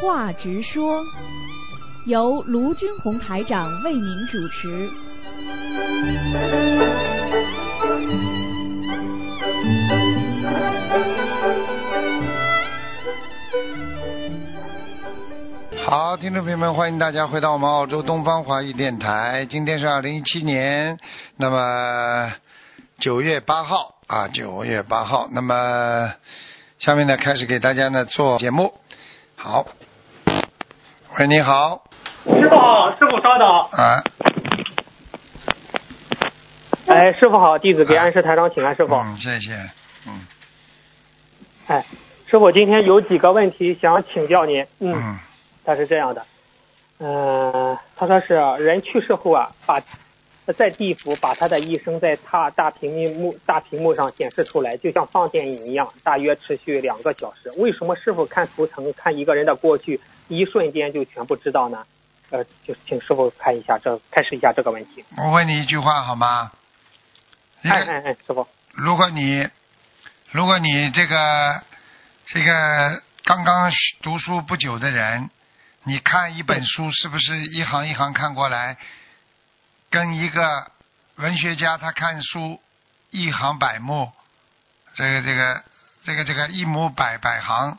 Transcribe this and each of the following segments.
话直说，由卢军红台长为您主持。好，听众朋友们，欢迎大家回到我们澳洲东方华语电台。今天是二零一七年，那么九月八号啊，九月八号。那么下面呢，开始给大家呢做节目。好，喂，你好，师傅好，师傅稍等。啊，哎，师傅好，弟子给安师台长请安，师傅。嗯，谢谢，嗯哎，师傅今天有几个问题想请教您。嗯，嗯他是这样的，嗯、他说是人去世后啊，把在地府把他的一生在他大屏幕大屏幕上显示出来，就像放电影一样，大约持续两个小时。为什么师傅看图腾看一个人的过去，一瞬间就全部知道呢？呃，就请师傅看一下这开始一下这个问题。我问你一句话好吗？哎哎哎，师傅，如果你如果你这个这个刚刚读书不久的人，你看一本书是不是一行一行看过来，跟一个文学家他看书一行百目，这个这个这个这个一目百百行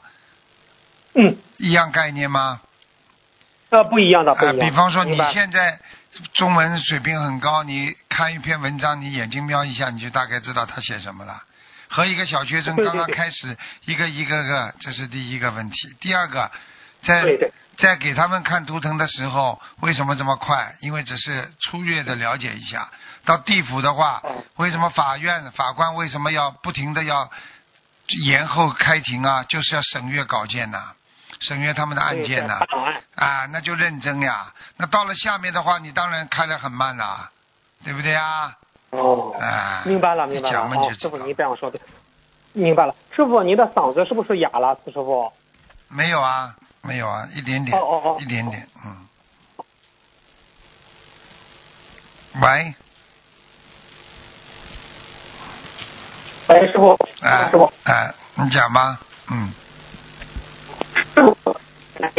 嗯，一样概念吗？呃，不一样的，不一啊，样的。比方说你现在中文水平很高，你看一篇文章，你眼睛瞄一下，你就大概知道他写什么了。和一个小学生刚刚对开始一个一个个，这是第一个问题。第二个，在在给他们看图腾的时候，为什么这么快？因为只是粗略的了解一下。到地府的话哦，为什么法院法官为什么要不停的要延后开庭啊？就是要审阅稿件呐、审阅他们的案件呐、啊，那就认真呀。那到了下面的话，你当然开的很慢啦，对不对啊？哦，啊，明白了，明白了。师傅道您这样说的，明白了。师傅，您的嗓子是不是哑了？师傅，没有啊，没有啊，一点点，哦哦哦一点点，嗯。喂，喂，师傅，哎师傅，哎，你讲吧，嗯，师傅，哎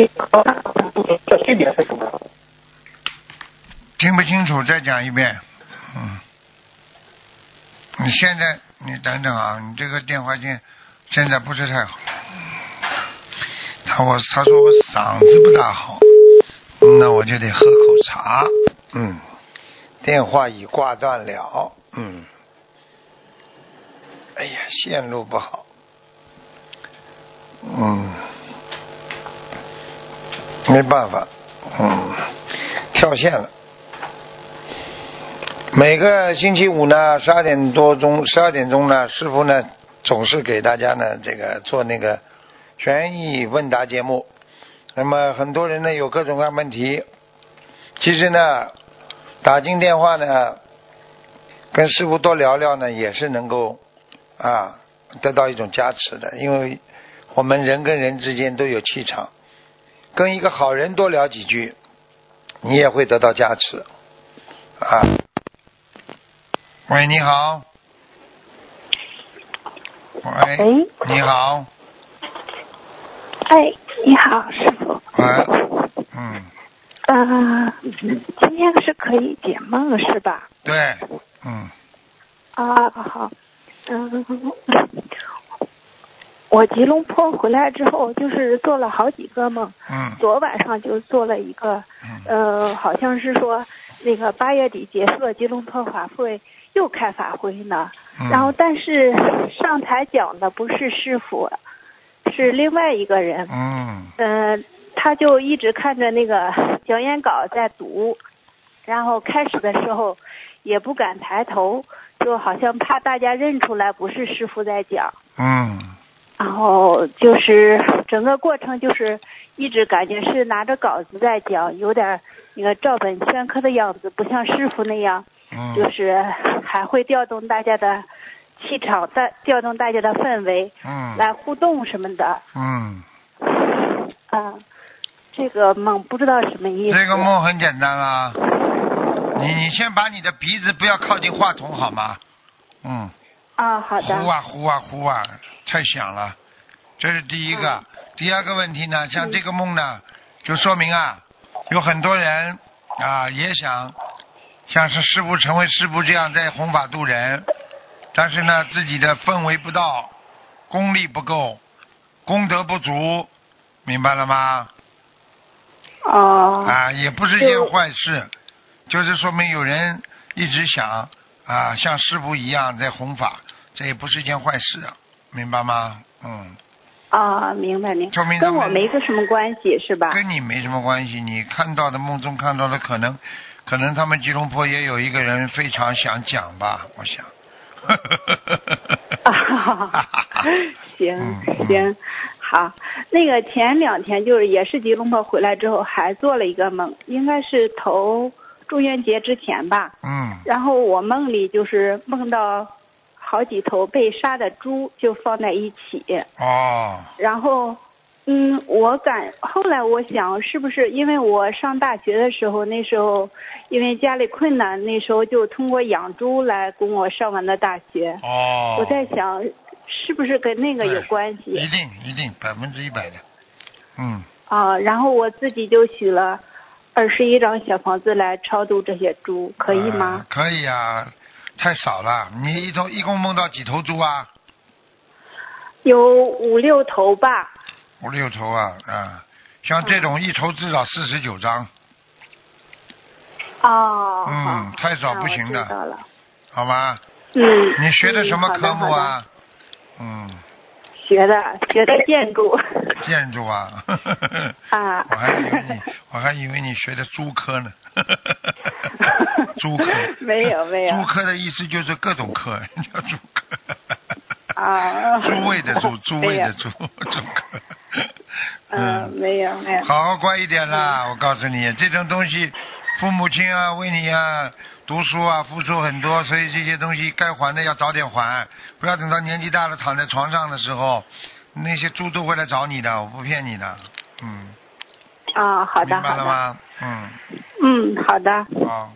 这区别是什么？听不清楚，再讲一遍，嗯。你现在，你等等啊，你这个电话线现在不是太好。他我他说我嗓子不大好，那我就得喝口茶。嗯，电话已挂断了。嗯，哎呀，线路不好。嗯，没办法，嗯，跳线了。每个星期五呢，十二点多钟，十二点钟呢，师傅呢总是给大家呢这个做那个悬疑问答节目。那么很多人呢有各种各样问题，其实呢打进电话呢，跟师傅多聊聊呢，也是能够啊得到一种加持的，因为我们人跟人之间都有气场，跟一个好人多聊几句，你也会得到加持啊。喂，你好。喂，喂，你好。哎，你好，师傅。喂，嗯，呃，今天是可以解梦是吧？对，嗯，啊，好，嗯，我吉隆坡回来之后，就是做了好几个梦。嗯，昨晚上就做了一个，嗯，呃，好像是说那个八月底结束了吉隆坡法会，又开法会呢。嗯然后，但是上台讲的不是师傅，是另外一个人。嗯，嗯，他就一直看着那个讲演稿在读，然后开始的时候也不敢抬头，就好像怕大家认出来不是师傅在讲。嗯，然后就是整个过程就是一直感觉是拿着稿子在讲，有点那个照本宣科的样子，不像师傅那样，嗯，就是还会调动大家的气场，带调动大家的氛围嗯，来互动什么的。嗯，啊，这个梦不知道什么意思。这个梦很简单啦，你你先把你的鼻子不要靠近话筒好吗？嗯，啊，好的。呼啊呼啊呼啊，太响了，这是第一个。第二个问题呢，像这个梦呢，就说明啊，有很多人啊也想像是师傅成为师傅这样在弘法度人，但是呢自己的氛围不到，功力不够，功德不足，明白了吗？哦，啊，也不是一件坏事，就是说明有人一直想啊，像师傅一样在弘法，这也不是一件坏事，明白吗？嗯，啊，明白明白，跟我没个什么关系是吧？跟你没什么关系。你看到的梦中看到的，可能可能他们吉隆坡也有一个人非常想讲吧，我想。行行，好，那个前两天就是也是吉隆坡回来之后，还做了一个梦，应该是头中元节之前吧。嗯。然后我梦里就是梦到好几头被杀的猪就放在一起，哦，然后，嗯，我感后来我想是不是因为我上大学的时候，那时候因为家里困难，那时候就通过养猪来供我上完的大学。哦。我在想，是不是跟那个有关系一定一定百分之一百的。嗯，啊？然后我自己就许了二十一张小房子来超度这些猪，可以吗呃？可以啊，太少了。你一头一共梦到几头猪啊？有五六头吧。五六头啊啊！像这种一头至少四十九张，哦，嗯太少不行的。好吗？嗯。你学的嗯什么科目啊？嗯，学的学的建筑。建筑啊。啊 我还以为你，我还以为你学的猪科呢。猪科。没有没有猪科的意思就是各种科，叫猪科。啊诸位的诸，诸位的没有猪，猪科。嗯，没有没有。好好乖一点啦！我告诉你，这种东西，父母亲啊为你啊读书啊付出很多，所以这些东西该还的要早点还，不要等到年纪大了躺在床上的时候，那些猪都会来找你的，我不骗你的。嗯，啊，好的明白好的。了吗？嗯，嗯，好的，好，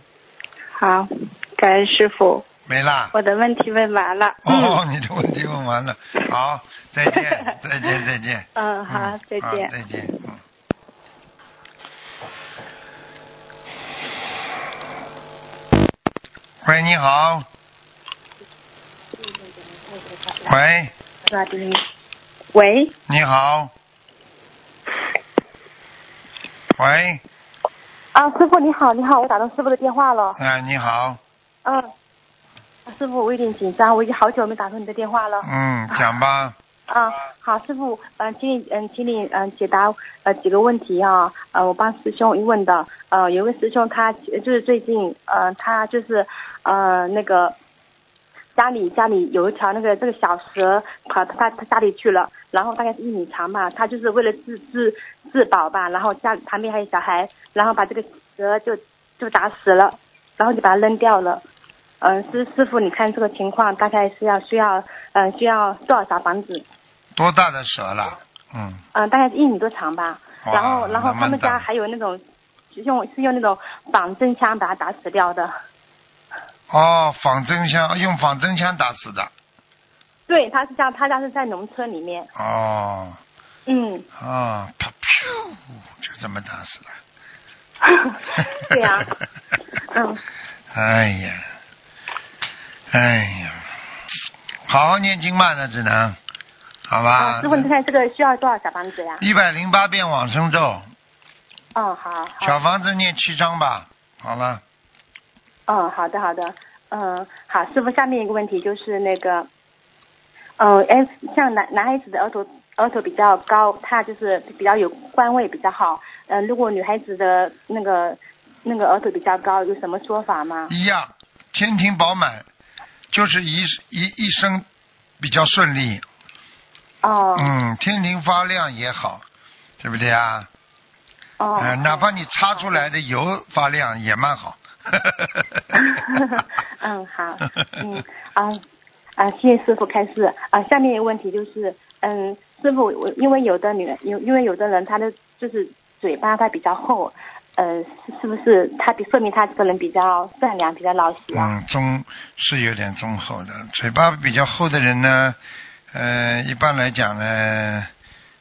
好，感恩师傅，没啦。我的问题问完了。哦，你的问题问完了，好，再见，再见，再见。嗯，好，再好见。再见。嗯。喂，你好。喂，喂，你好。喂，啊，师傅你好，你好，我打通师傅的电话了。啊，你好，嗯，啊师傅，我有点紧张，我已经好久没打通你的电话了。嗯，讲吧，啊，好，师傅，嗯、请你嗯、请你嗯、解答呃几个问题啊，呃，我帮师兄一问的，呃，有个师兄他就是最近呃他就是呃那个家里家里有一条那个这个小蛇跑到他他家里去了，然后大概是一米长吧，他就是为了自自自保吧，然后家旁边还有小孩，然后把这个蛇就就打死了，然后就把它扔掉了。嗯、师师傅，你看这个情况大概是要需要嗯、需要多少小房子？多大的蛇了？嗯，嗯，大概是一米多长吧。哇然后，然后他们家还有那种用是用那种仿真枪把它打死掉的。哦，仿真枪，用仿真枪打死的。对，他是家他家是在农村里面。哦，嗯，哦，啪噗，就这么打死了。对呀、嗯，哎呀，哎呀，好好念经嘛，那只能，好吧啊，？师傅，你看这个需要多少小房子呀？一百零八遍往生咒，哦，好小，房子念七章吧。好了，嗯，好的好的，嗯，好，师傅，下面一个问题就是那个，嗯，哎，像男男孩子的额头额头比较高，他就是比较有官位比较好，嗯，如果女孩子的那个那个额头比较高，有什么说法吗？一样，天庭饱满，就是一一一生比较顺利。哦，嗯，天庭发亮也好，对不对啊？哦，呃，哪怕你擦出来的油发亮也蛮好。嗯，好，嗯啊啊，谢谢师傅开示啊。下面一个问题就是，嗯，师傅，我因为有的女有因为有的人他的就是嘴巴他比较厚，呃，是是不是他比说明他这个人比较善良，比较老实啊？嗯，中是有点忠厚的，嘴巴比较厚的人呢，呃，一般来讲呢，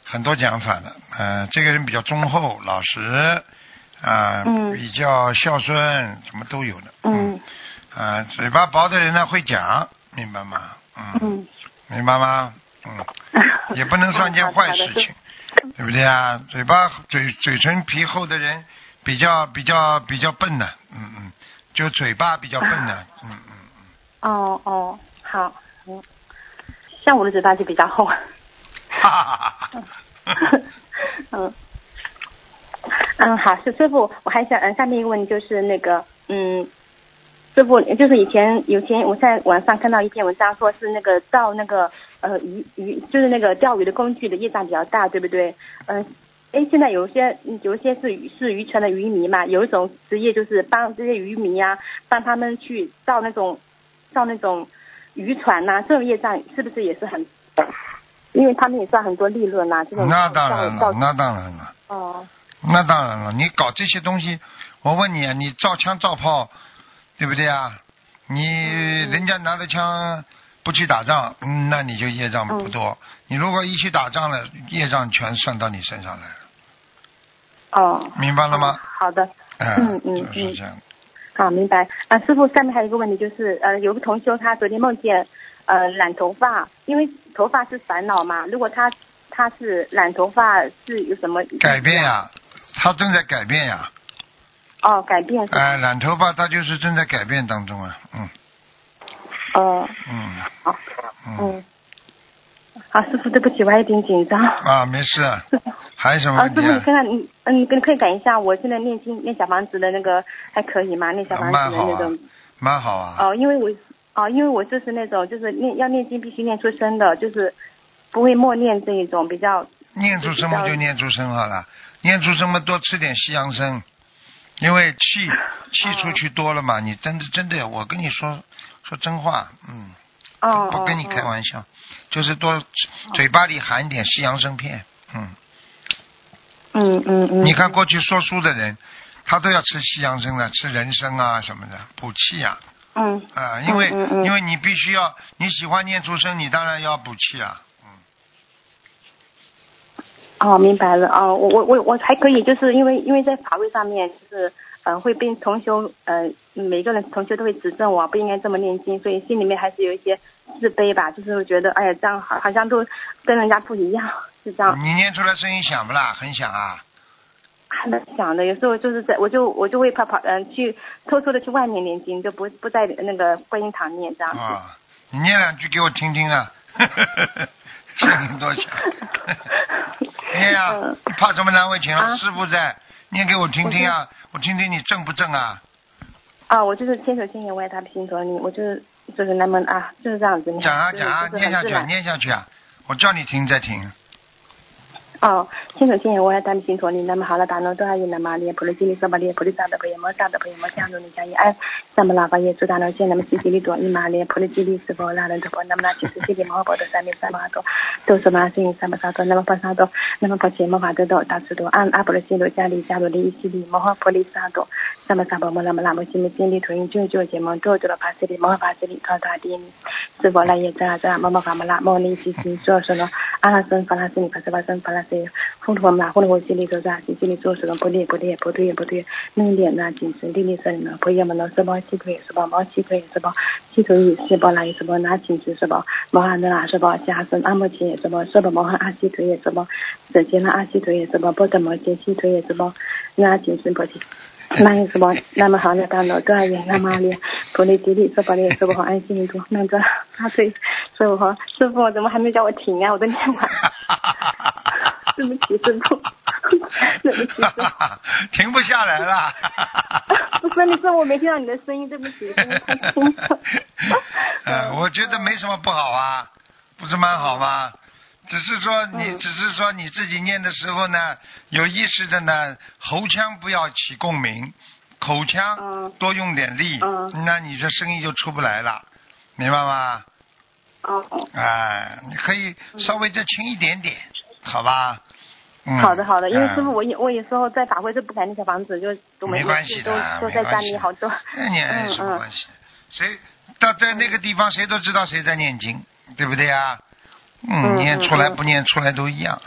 很多讲法的。呃，这个人比较忠厚老实，啊、嗯比较孝顺，什么都有的。嗯啊、嘴巴薄的人呢会讲，明白吗？嗯，嗯，明白吗？嗯，也不能上件坏事情，对不对啊？嘴巴嘴嘴唇皮厚的人比较比较比较笨的，嗯嗯，就嘴巴比较笨的，嗯嗯嗯，哦哦，好，嗯，像我的嘴巴就比较厚。哈哈哈哈哈。嗯，嗯，好，是师傅，我还想，嗯，下面一个问题就是那个，嗯，师傅，就是以前有前我在网上看到一篇文章，说是那个造那个呃鱼鱼，就是那个钓鱼的工具的业障比较大，对不对？嗯、哎，现在有一些嗯有一些是渔是渔船的渔民嘛，有一种职业就是帮这些渔民啊，帮他们去造那种造那种渔船呐、这种业障是不是也是很？因为他们也赚很多利润呐、这种那当然造了，那当然了，哦。那当然了。你搞这些东西，我问你啊，你造枪造炮，对不对啊？你人家拿着枪不去打仗，嗯，那你就业障不多。你如果一去打仗了，业障全算到你身上来了，哦，明白了吗？好的，嗯、嗯嗯。好，明白。啊，师傅，下面还有一个问题就是，呃，有个同修他昨天梦见，呃，染头发，因为头发是烦恼嘛，如果他他是染头发是有什么改变呀、他正在改变呀、哦，改变？哎、染头发他就是正在改变当中啊，嗯哦，嗯好，嗯嗯。好，师傅，对不起，我还有点紧张。啊，没事，还有什么啊，师傅，你看看你，嗯，你跟可以改一下，我现在念经念小房子的那个还可以吗？念小房子的那种。蛮好啊。哦，因为我哦，因为我就是那种就是念要念经必须念出声的，就是不会默念这一种比较。念出声嘛就念出声好了，念出声嘛多吃点西洋参，因为气气出去多了嘛，你真的真的，我跟你说说真话，嗯，哦不跟你开玩笑，就是多嘴巴里含一点西洋参片，嗯，嗯嗯嗯。你看过去说书的人，他都要吃西洋参的，吃人参啊什么的补气呀、嗯。啊，因为、嗯嗯嗯因为你必须要你喜欢念出声，你当然要补气啊，嗯，哦，明白了。哦，我我我我还可以，就是因为因为在法会上面，就是呃会被同学呃每个人同学都会指正我不应该这么念经，所以心里面还是有一些自卑吧，就是会觉得哎呀这样好好像都跟人家不一样，是这样。你念出来声音响不啦？很响啊。还蛮想的，有时候就是在我就我就会跑跑嗯、去偷偷的去外面念经，就不不在那个观音堂念这样子。啊，你念两句给我听听啊，声音多响。念呀、嗯你怕什么难为情啊？啊师傅在，念给我听听啊，我听听你正不正啊？啊，我就是千手千眼，我爱他的心头，你，我就是就是那么啊，就是这样子。讲啊讲啊，念下去念下去啊，我叫你听再听。哦，千手千眼，我爱他的心陀尼，那么好了，达诺多阿耶那玛列普利基利萨巴列普利萨的婆耶摩萨的婆耶摩加努尼加耶安，萨摩拉巴耶主达诺见那么西西利多伊玛列普利基利斯佛拉人陀婆那么那其实西里摩诃的三面三摩多，都是玛心三摩萨多，那么婆萨多，那么婆切摩法得多大智多安阿婆的西罗加里加罗利伊西里摩诃婆利萨多，萨摩萨婆摩拉摩拉摩西米经里图因就就结摩多多罗帕西里摩诃帕西里托达迪尼，是佛拉耶扎扎摩摩法摩拉摩尼西西说说罗阿拉僧法拉斯尼帕斯巴僧法拉斯。呼噜我们呼噜我心里头在心里做什么不对不对不对不对，能点呐精神力力神呢，不要么呢什么鸡腿什么毛鸡腿什么鸡腿是不来什么拿精神什么毛汉的啦什么下身阿摩切什么什么毛汉阿鸡腿也什么整天啦阿鸡腿也什么不怎么接鸡腿也什么那精神不去。那有什么？那么好的大脑锻炼？那么咧，普利吉利说法咧，说不好安心多，那个大腿说不好，师傅怎么还没叫我停啊？我都念完。对不起，师傅，对不起。停不下来了。不是，你说我没听到你的声音，对不起，声音太轻了。呃，我觉得没什么不好啊，不是蛮好吗？只是说你，嗯只是说你自己念的时候呢，有意识的呢，喉腔不要起共鸣，口腔嗯多用点力，嗯那你这声音就出不来了，明白吗？哦哦，哎，你可以稍微再轻一点点，好吧？嗯，好的好的，因为嗯师傅我有我有时候在法会是不敢那小房子，就都没关系都的，都在家里好多。那念嗯嗯什么关系？谁到在那个地方，谁都知道谁在念经，对不对啊？嗯，嗯念出来嗯不念出来都一样，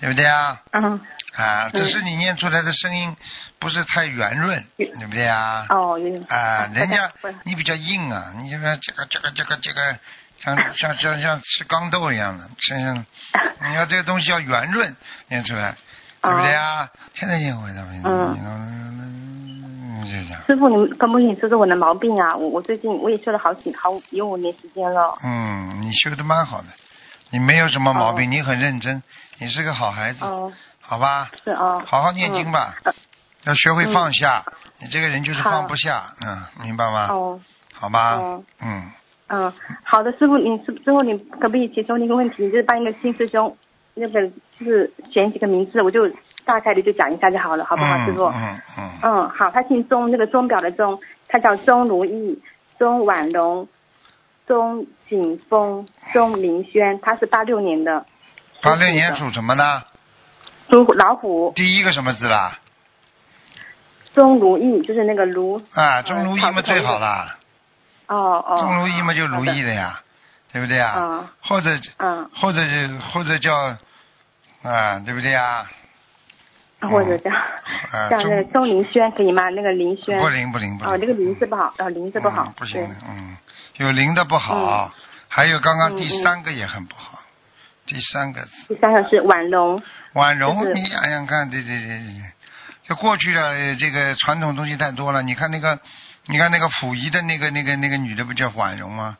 对不对啊？嗯，啊，只是你念出来的声音不是太圆润，对不对啊？哦，有点啊，人家你比较硬啊，你这个这个这个这个这个，像像像像吃钢豆一样的，像像 你要这个东西要圆润念出来，对不对啊？现在也会的，嗯，就这样。师傅，你可不可以说说我的毛病啊？我我最近我也修了好几好有五年时间了。嗯，你修的蛮好的，你没有什么毛病，哦你很认真，你是个好孩子，哦，好吧？是啊。好好念经吧，嗯要学会放下。你这个人就是放不下，嗯，明白吗？哦，好吧，哦嗯，嗯，好的，师傅，你是之后你可不可以解决一个问题？就是帮一个新师兄，那个就是选几个名字，我就大概的就讲一下就好了，好不好，嗯师傅？嗯嗯，嗯，好，他姓钟，那个钟表的钟，他叫钟如意、钟婉容、钟景峰、钟明轩，他是八六年的，八六年属什么呢？属老虎，第一个什么字啦？钟如意就是那个如，啊，钟如意嘛最好啦，哦哦，钟如意嘛就如意的，呀，对不对啊？嗯或者嗯，或者或者叫啊，对不对啊？或者叫啊，叫那个钟钟林轩可以吗？那个林轩，不灵不灵不灵。哦，那个林字不好，哦，林字不好嗯，不行的，嗯，有灵的不好，还有刚刚第三个也很不好，第三个字第三个是婉容，婉容就，是你想想看，对对对对对，就过去的呃这个传统东西太多了。你看那个，你看那个溥仪的那个那个那个女的不叫婉容吗？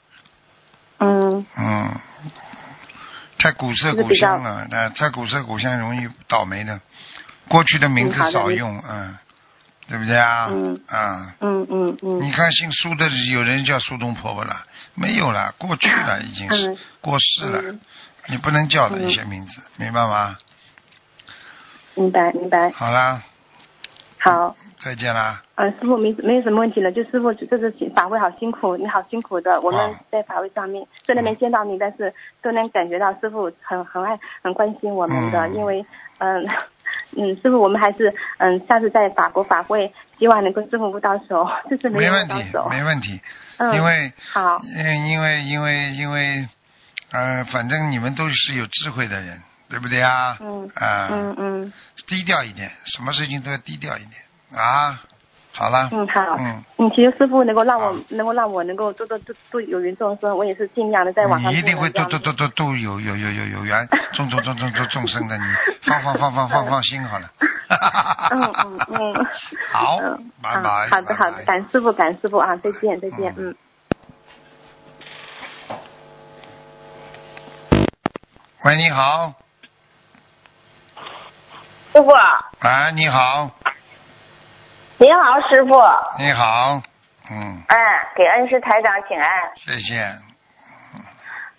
嗯，嗯，太古色古香了，那，太古色古香容易倒霉的。过去的名字少用，嗯，对不对啊？嗯。啊，嗯嗯嗯，你看姓苏的有人叫苏东婆婆了，没有了，过去了 已经是嗯。过世了，嗯。你不能叫的嗯一些名字，明白吗？明白明白，好啦，好。再见啦。嗯，师傅没没有什么问题了，就师傅这次法会好辛苦，你好辛苦的。我们啊在法会上面虽然没见到你，但是都能感觉到师傅很很爱很关心我们的，嗯因为嗯嗯，师傅我们还是嗯下次在法国法会，希望能够师傅不到手，这次没问题，。没问题，嗯，因为好，嗯，因为因为因为，呃，反正你们都是有智慧的人，对不对啊？嗯啊，嗯嗯低调一点，什么事情都要低调一点啊。好了，嗯好，嗯，嗯，祈求师傅能够让我能够让我能够多多多多有缘众生，我也是尽量的在网上你一定会多都都都都都有有有有有缘众众众众众众生的，你放放放放放放心好了。嗯嗯嗯，好嗯，拜拜。好的好的，感师傅感师傅啊，再见再见，嗯嗯。喂，你好，师傅，哎，你好，您好，师傅。你好，嗯，哎，给恩师台长请安。谢谢，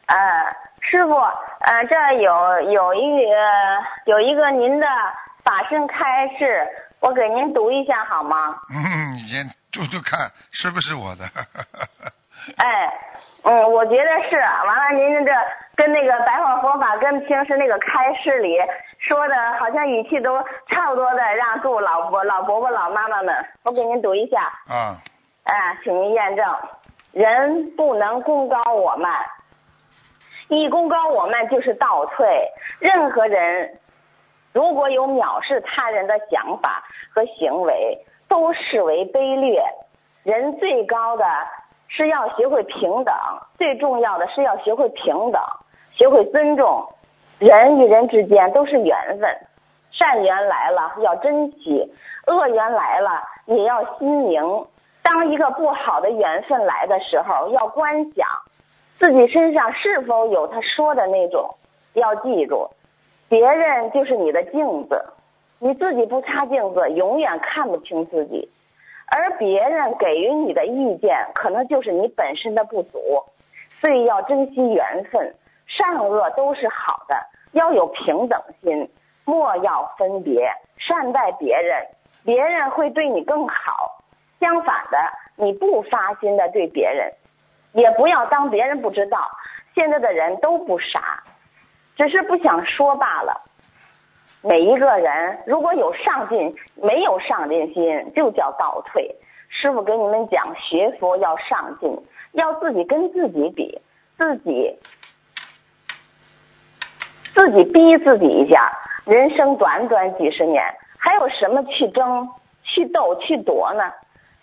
嗯，师傅，呃，这有有一个有一个您的法身开示，我给您读一下好吗？嗯，你先读读看是不是我的？哎，嗯，我觉得是。完了，您这跟那个白话佛法跟平时那个开示里说的，好像语气都差不多的，让祝老伯、老伯伯、老妈妈们，我给您读一下。啊，哎，请您验证，人不能功高我慢，一功高我慢就是倒退。任何人如果有藐视他人的想法和行为，都视为卑劣。人最高的是要学会平等，最重要的是要学会平等，学会尊重。人与人之间都是缘分，善缘来了要珍惜，恶缘来了也要心明。当一个不好的缘分来的时候，要观想自己身上是否有他说的那种。要记住，别人就是你的镜子，你自己不擦镜子，永远看不清自己。而别人给予你的意见，可能就是你本身的不足。所以要珍惜缘分，善恶都是好的，要有平等心，莫要分别，善待别人，别人会对你更好。相反的，你不发心的对别人，也不要当别人不知道。现在的人都不傻，只是不想说罢了。每一个人如果有上进，没有上进心，就叫倒退。师傅给你们讲，学佛要上进，要自己跟自己比，自己自己逼自己一下。人生短短几十年，还有什么去争、去斗、去夺呢？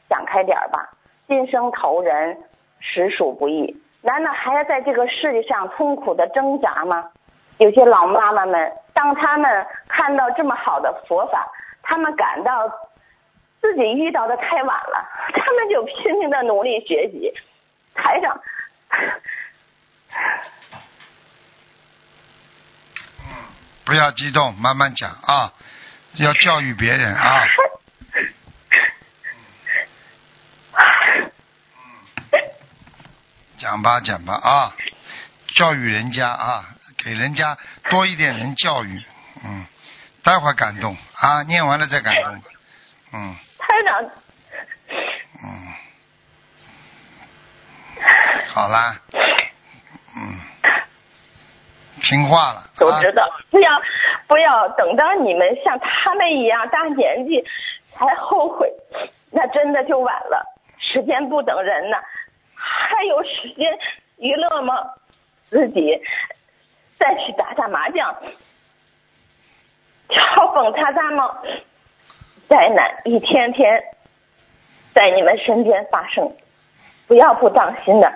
想开点吧，今生投人实属不易，难道还要在这个世界上痛苦的挣扎吗？有些老妈妈们，当他们看到这么好的佛法，他们感到自己遇到的太晚了，他们就拼命的努力学习。台上。不要激动，慢慢讲啊，要教育别人啊。讲吧讲吧啊，教育人家啊，给人家多一点人教育，嗯，待会儿感动啊，念完了再感动，嗯。台长。嗯。好啦。嗯。听话了，都知道，不要不要等到你们像他们一样大年纪才后悔，那真的就晚了。时间不等人呐，还有时间娱乐吗？自己再去打打麻将，敲蹦擦擦吗？灾难一天天在你们身边发生，不要不当心的，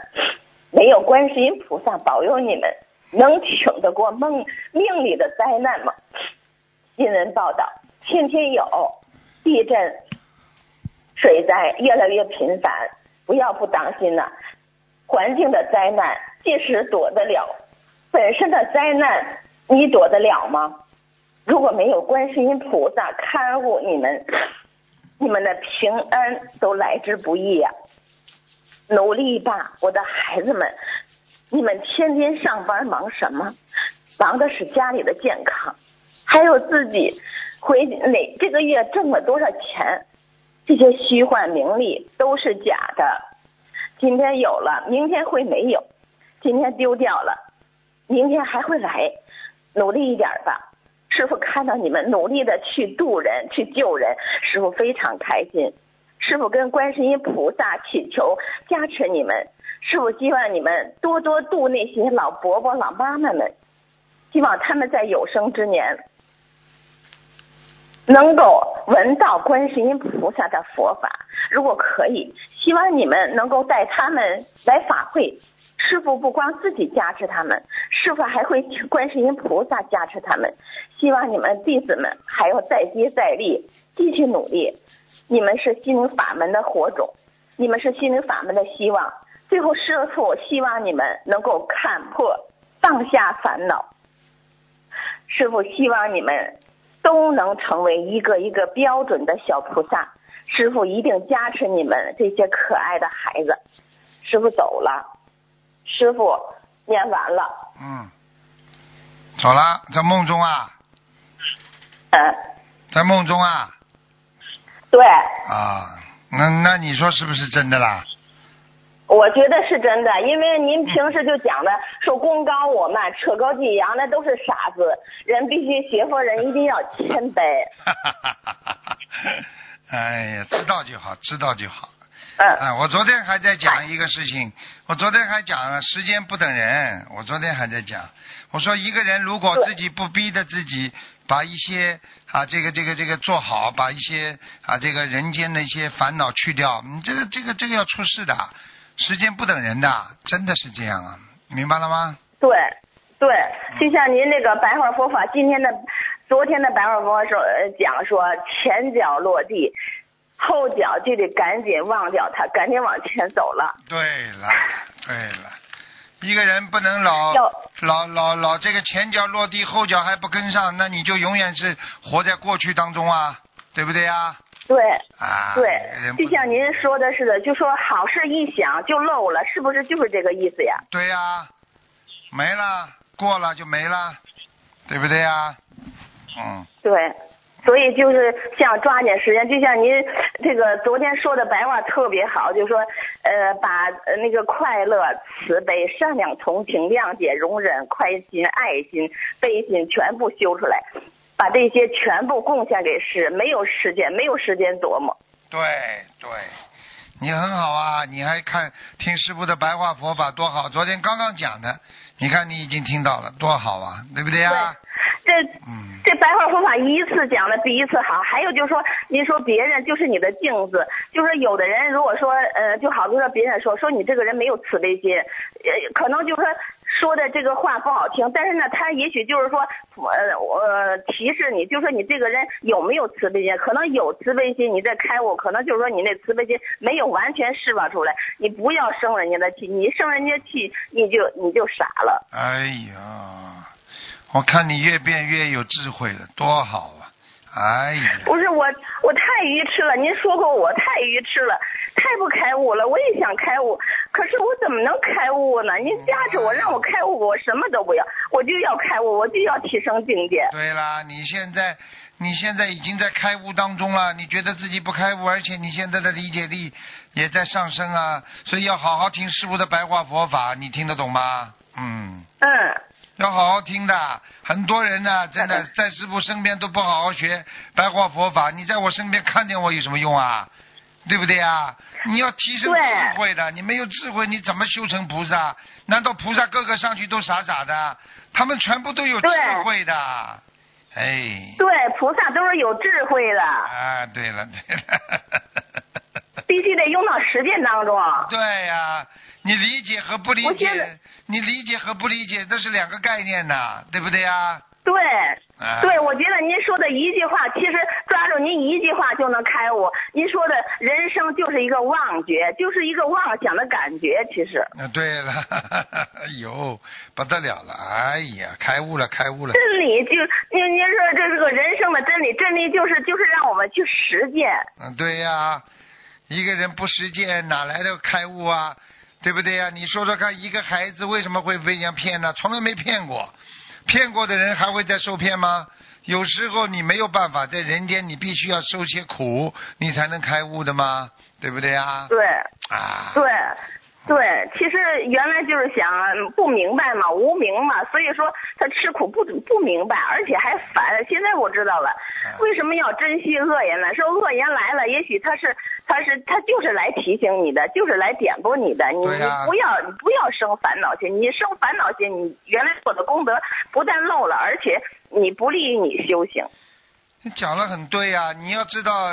没有观世音菩萨保佑你们。能挺得过梦命里的灾难吗？新闻报道天天有地震、水灾越来越频繁，不要不当心呐！环境的灾难，即使躲得了，本身的灾难你躲得了吗？如果没有观世音菩萨看护你们，你们的平安都来之不易呀！努力吧，我的孩子们。你们天天上班忙什么？忙的是家里的健康，还有自己回哪这个月挣了多少钱？这些虚幻名利都是假的。今天有了，明天会没有；今天丢掉了，明天还会来。努力一点吧，师傅看到你们努力的去渡人、去救人，师傅非常开心。师傅跟观世音菩萨祈求加持你们。师傅希望你们多多度那些老伯伯、老妈妈们，希望他们在有生之年能够闻到观世音菩萨的佛法。如果可以，希望你们能够带他们来法会。师傅不光自己加持他们，师傅还会观世音菩萨加持他们。希望你们弟子们还要再接再厉，继续努力。你们是心灵法门的火种，你们是心灵法门的希望。最后，师傅希望你们能够看破、放下烦恼。师傅希望你们都能成为一个一个标准的小菩萨。师傅一定加持你们这些可爱的孩子。师傅走了，师傅念完了。嗯，走了，在梦中啊。嗯。在梦中啊。对。啊，那那你说是不是真的啦？我觉得是真的，因为您平时就讲的说功高我慢、扯高济扬，那都是傻子。人必须学佛人一定要谦卑。哎呀，知道就好，知道就好。嗯。啊，我昨天还在讲一个事情，我昨天还讲了时间不等人。我昨天还在讲，我说一个人如果自己不逼着自己把一些啊这个这个这个做好，把一些啊这个人间的一些烦恼去掉，你这个这个这个要出事的。时间不等人的，真的是这样啊，明白了吗？对，对，就像您那个白话佛法，今天的、昨天的白话佛法说讲说，前脚落地，后脚就得赶紧忘掉它，赶紧往前走了。对了，对了，一个人不能老老老老这个前脚落地，后脚还不跟上，那你就永远是活在过去当中啊，对不对呀？对，啊，对，就像您说的似的，就说好事一想就漏了，是不是就是这个意思呀？对呀，没了，过了就没了，对不对呀？嗯。对，所以就是像抓紧时间，就像您这个昨天说的白话特别好，就说呃，把那个快乐、慈悲、善良、同情、谅解、容忍、宽心、爱心、悲心全部修出来。把这些全部贡献给世，没有时间，没有时间琢磨。对对，你很好啊，你还看听师傅的白话佛法多好，昨天刚刚讲的，你看你已经听到了，多好啊，对不对呀？这嗯，这白话佛法一次讲的比一次好，还有就是说，您说别人就是你的镜子，就是有的人如果说呃，就好比说别人说说你这个人没有慈悲心，呃，可能就是说说的这个话不好听，但是呢，他也许就是说，呃，我提示你，就说你这个人有没有慈悲心，可能有慈悲心，你在开悟，可能就是说你那慈悲心没有完全释放出来，你不要生人家的气，你生人家气，你就你就傻了。哎呀，我看你越变越有智慧了，多好啊！哎呀，不是我，我太愚痴了。您说过我太愚痴了，太不开悟了。我也想开悟，可是我怎么能开悟呢？您加持我，让我开悟，我什么都不要，我就要开悟，我就要提升境界。对啦，你现在你现在已经在开悟当中了，你觉得自己不开悟，而且你现在的理解力也在上升啊，所以要好好听师傅的白话佛法，你听得懂吗？嗯。嗯，要好好听的，很多人呢，真的在师傅身边都不好好学白话佛法。你在我身边看见我有什么用啊？对不对啊？你要提升智慧的，你没有智慧，你怎么修成菩萨？难道菩萨个个上去都傻傻的？他们全部都有智慧的。哎，对，菩萨都是有智慧的，啊，对了对了，必须得用到实践当中。对呀、你理解和不理解，你理解和不理解，这是两个概念呐，对不对呀、对，啊？对，对我觉得您说的一句话，其实抓住您一句话就能开悟。您说的人生就是一个妄觉，就是一个妄想的感觉，其实。啊，对了，哎呦，不得了了，哎呀，开悟了，开悟了，真理就您您说这是个人生的真理，真理就是就是让我们去实践。嗯，对呀，一个人不实践哪来的开悟啊？对不对呀？你说说看，一个孩子为什么会被人家骗呢？从来没骗过，骗过的人还会再受骗吗？有时候你没有办法，在人间你必须要受些苦，你才能开悟的吗？对不对啊？对啊，对对，其实原来就是想不明白嘛，无明嘛，所以说他吃苦不不明白，而且还烦。现在我知道了，为什么要珍惜恶言呢？说恶言来了，也许他是他是他就是来提醒你的，就是来点拨你的。你、不要你不要生烦恼心，你生烦恼心，你原来做的功德不但漏了，而且你不利于你修行。你讲的很对呀、你要知道，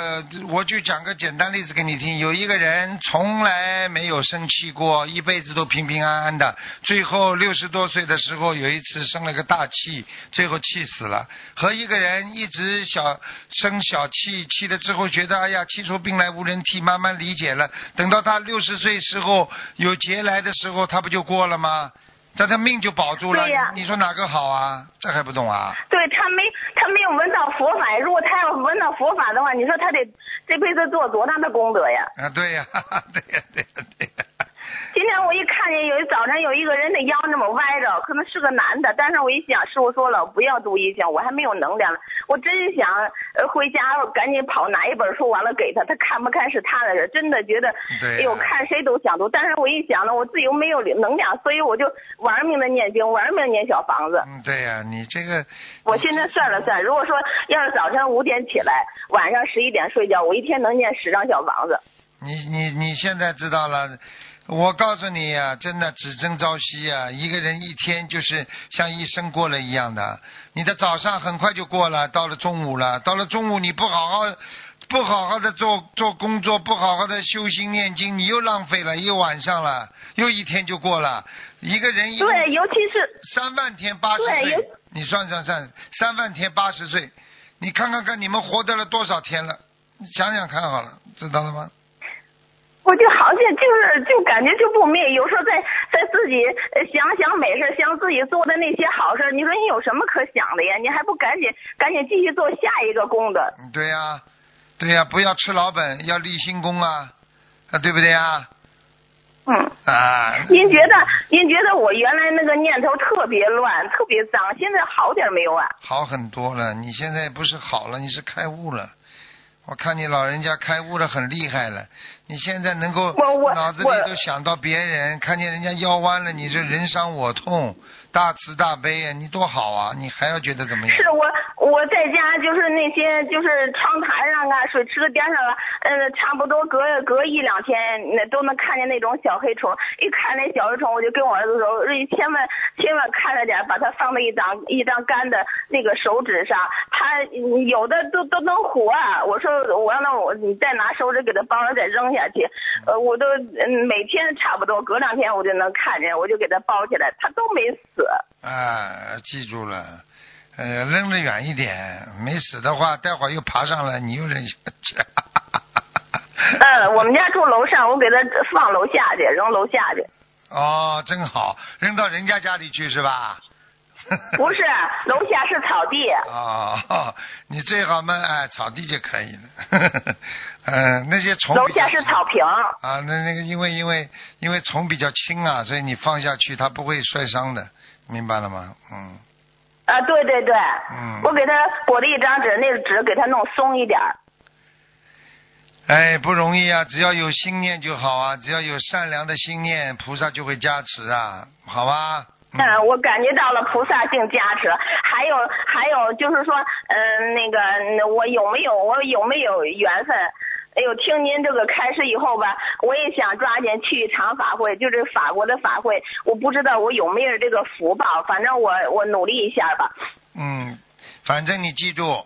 我就讲个简单例子给你听。有一个人从来没有生气过，一辈子都平平安安的，最后六十多岁的时候有一次生了个大气，最后气死了。和一个人一直小生小气，气了之后觉得哎呀气出病来无人替，慢慢理解了。等到他六十岁时候有劫来的时候，他不就过了吗？但他命就保住了。对呀你说哪个好啊？这还不懂啊？对他没他没有闻到佛法，如果他要闻到佛法的话，你说他得这辈子做多大的功德呀？啊，对呀、对呀、对呀、对呀、今天我一看见有一早晨有一个人的腰那么歪着，可能是个男的，但是我一想，师傅说了不要读一经，我还没有能量，我真想呃回家赶紧跑拿一本书完了给他，他看不看是他的事，真的觉得哎呦看谁都想读，但是我一想呢，我自己又没有能量，所以我就玩命的念经，玩命念小房子。嗯，对呀、你这个，我现在算了算，如果说要是早晨五点起来，晚上十一点睡觉，我一天能念十张小房子。你你你现在知道了。我告诉你呀、真的只争朝夕呀、一个人一天就是像一生过了一样的。你的早上很快就过了，到了中午了，到了中午你不好好不好好的做做工作，不好好的修心念经，你又浪费了，一晚上了，又一天就过了。一个人一对，尤其是三万天八十岁，你算算算，三万天八十岁，你看看看你们活得了多少天了？你想想看好了，知道了吗？我就好像就是就感觉就不灭，有时候在在自己呃想想美事，想自己做的那些好事，你说你有什么可想的呀？你还不赶紧赶紧继续做下一个功德？嗯对呀、对呀、不要吃老本，要立新功啊，啊，对不对呀？嗯，啊，您觉得您觉得我原来那个念头特别乱，特别脏，现在好点没有啊？好很多了，你现在不是好了，你是开悟了。我看你老人家开悟的很厉害了，你现在能够脑子里都想到别人，看见人家腰弯了，你这人伤我痛，大慈大悲啊，你多好啊！你还要觉得怎么样？是我我在家就是那些就是窗台上啊、水池子边上啊，嗯，差不多隔隔一两天，那都能看见那种小黑虫。一看那小黑虫，我就跟我儿子说，你千万千万看着点，把它放在一张一张干的那个手指上，它有的都都能活。我说我让他我你再拿手指给它包了再扔下去，呃，我都嗯每天差不多隔两天我就能看见，我就给它包起来，它都没死。啊，记住了，呃，扔得远一点，没死的话，待会儿又爬上来，你又扔下去。嗯，我们家住楼上，我给它放楼下去，扔楼下去。哦，真好，扔到人家家里去是吧？不是，楼下是草地。哦，你最好嘛，哎，草地就可以了。嗯，那些虫。楼下是草坪。啊，那那个，因为因为因为虫比较轻啊，所以你放下去它不会摔伤的，明白了吗？嗯。啊，对对对。嗯。我给他裹了一张纸，那个纸给他弄松一点。哎，不容易啊！只要有心念就好啊，只要有善良的心念，菩萨就会加持啊，好吧？嗯，我感觉到了菩萨性加持，还有还有就是说，嗯，那个我有没有我有没有缘分？哎呦，听您这个开始以后吧，我也想抓紧去一场法会，就是法国的法会，我不知道我有没有这个福报，反正我我努力一下吧。嗯，反正你记住。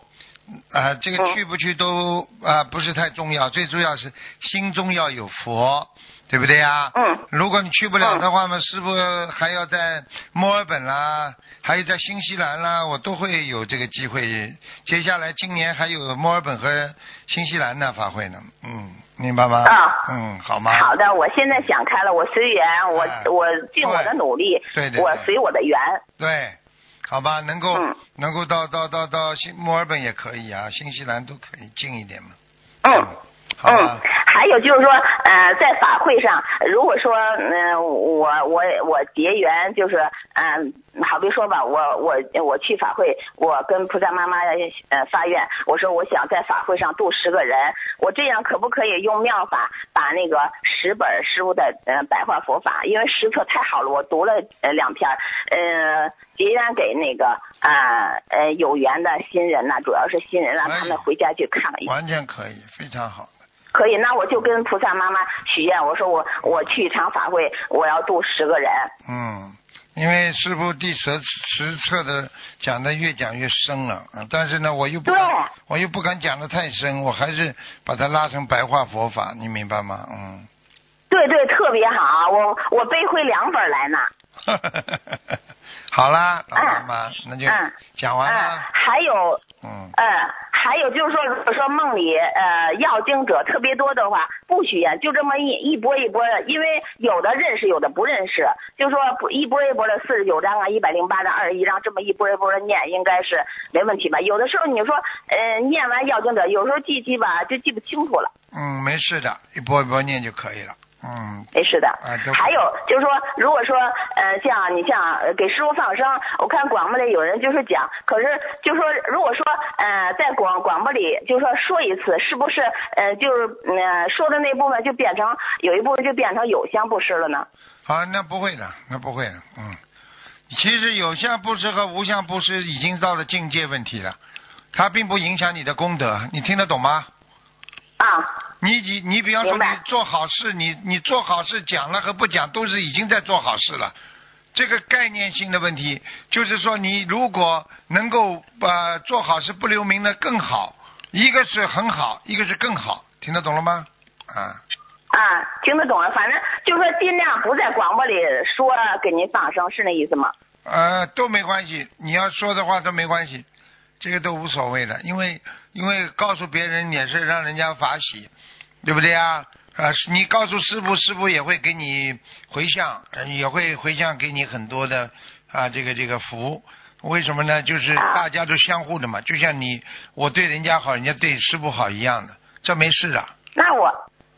啊，这个去不去都啊不是太重要，最重要是心中要有佛，对不对呀？嗯。如果你去不了的话嘛，师傅还要在墨尔本啦，还有在新西兰啦，我都会有这个机会。接下来今年还有墨尔本和新西兰的法会呢，嗯，明白吗？啊。嗯，好吗？好的，我现在想开了，我随缘，我我尽我的努力，对对，我随我的缘。对。好吧，能够能够到到到到新墨尔本也可以啊，新西兰都可以近一点嘛。嗯，还有就是说，呃，在法会上，如果说，嗯，我我我结缘，就是，嗯，好比说吧，我我我去法会，我跟菩萨妈妈呃发愿，我说我想在法会上度十个人，我这样可不可以用妙法把那个十本师傅的呃白话佛法，因为实册太好了，我读了呃两篇，呃。结缘给那个啊呃有缘的新人呐，主要是新人让他们回家去看一完全可以，非常好。可以，那我就跟菩萨妈妈许愿，我说我我去一场法会，我要度十个人。嗯，因为师傅第十十册的讲的越讲越深了，但是呢，我又不敢，我又不敢讲的太深，我还是把它拉成白话佛法，你明白吗？嗯。对对，特别好，我我背回两本来呢。好啦，老妈妈，那就讲完了。还有，嗯，嗯，还有就是说，如果说梦里呃要经者特别多的话，不许验，就这么一一波一波的，因为有的认识，有的不认识，就说一波一波的四十九章啊，一百零八章、二十一章，这么一波一波的念，应该是没问题吧？有的时候你说，呃，念完要经者，有时候记记吧，就记不清楚了。嗯，没事的，一波一波念就可以了。嗯，没事的。还有就是说，如果说，呃，像你像给师傅放生，我看广播里有人就是讲，可是就说，如果说，呃，在广广播里就说说一次，是不是，呃，就是呃说的那部分就变成有一部分就变成有相布施了呢？啊，那不会的，那不会的，嗯，其实有相布施和无相布施已经到了境界问题了，它并不影响你的功德，你听得懂吗？啊。你你你，比方说你做好事，你你做好事讲了和不讲都是已经在做好事了。这个概念性的问题，就是说你如果能够把做好事不留名的更好，一个是很好，一个是更好，听得懂了吗？啊啊，听得懂了，反正就说尽量不在广播里说给您放声，是那意思吗？呃，都没关系，你要说的话都没关系，这个都无所谓的，因为因为告诉别人也是让人家法喜。对不对啊？啊，你告诉师傅，师傅也会给你回向，也会回向给你很多的啊，这个这个福。为什么呢？就是大家都相互的嘛，就像你我对人家好，人家对师傅好一样的，这没事的。那我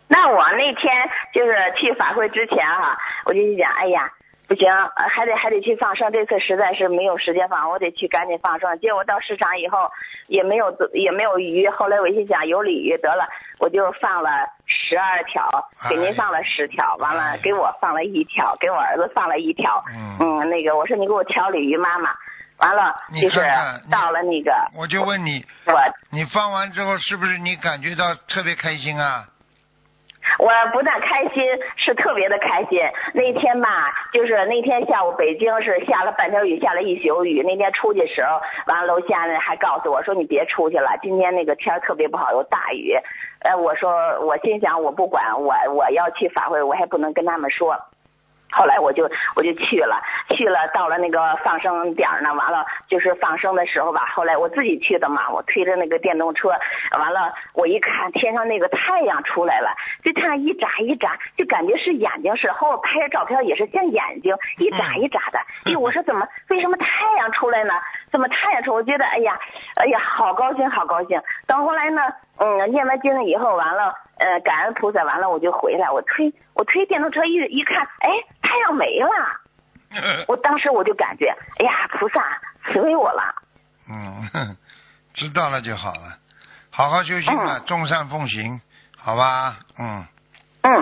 那我那天就是去法会之前哈，我就讲，哎呀，不行，呃还得还得去放生。这次实在是没有时间放，我得去赶紧放生。结果到市场以后也没有也没有鱼，后来我心想有鲤鱼得了，我就放了十二条，给您放了十条，完了给我放了一条，给我儿子放了一条。嗯嗯，那个我说你给我挑鲤鱼妈妈，完了你就是到了那个我就问你，我你放完之后是不是你感觉到特别开心啊？我不但开心，是特别的开心。那天吧，就是那天下午北京是下了半条雨，下了一宿雨。那天出去时候，完了楼下呢还告诉我说你别出去了，今天那个天特别不好，有大雨。呃，我说我心想我不管，我我要去法会，我还不能跟他们说。后来我就我就去了，去了到了那个放生点儿呢，完了就是放生的时候吧，后来我自己去的嘛，我推着那个电动车，完了我一看天上那个太阳出来了，就太阳一眨一眨，就感觉是眼睛似的，后我拍的照片也是像眼睛一眨一眨的，哎，我说怎么为什么太阳出来呢？怎么太阳出？我觉得哎呀，哎呀，好高兴，好高兴。等后来呢，嗯，念完经了以后，完了，呃，感恩菩萨，完了我就回来，我推我推电动车一一看，哎，太阳没了。我当时我就感觉，哎呀，菩萨慈悲我了。嗯，知道了就好了，好好修心吧，众善奉行，好吧？嗯，嗯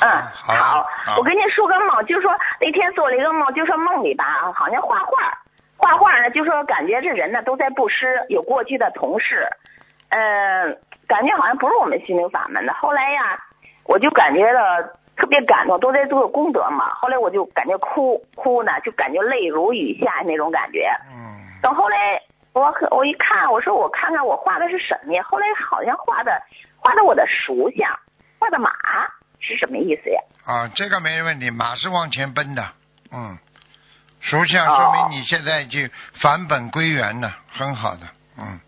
嗯，好我跟您说个梦，就说那天做了一个梦，就说梦里吧，好像画画，画画呢，就说感觉这人呢都在布施，有过去的同事，嗯、感觉好像不是我们心灵法门的。后来呀，我就感觉到特别感动，都在做功德嘛。后来我就感觉哭哭呢，就感觉泪如雨下那种感觉。嗯，等后来我可我一看，我说我看看我画的是什么呀？后来好像画的画的我的属相，画的马是什么意思呀？啊，这个没问题，马是往前奔的，嗯，属相哦说明你现在就返本归元了，很好的，嗯，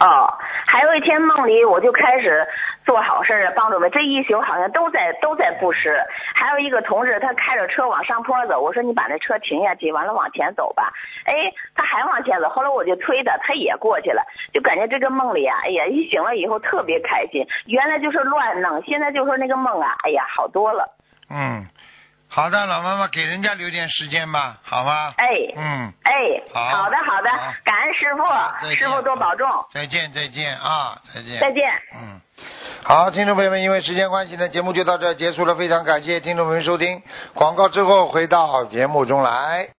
哦，还有一天梦里我就开始做好事儿，帮助们。这一宿好像都在都在布施。还有一个同志，他开着车往上坡走，我说你把那车停下去，完了往前走吧。哎，他还往前走，后来我就推他，他也过去了，就感觉这个梦里啊，哎呀，一醒了以后特别开心。原来就是乱弄，现在就说那个梦啊，哎呀，好多了。嗯，好的，老妈妈给人家留点时间吧，好吗？哎，嗯，哎，好好的好的好，感恩师傅，师傅多保重，再见再见啊，再见。再见。嗯，好，听众朋友们，因为时间关系呢，节目就到这儿结束了，非常感谢听众朋友收听。广告之后回到节目中来。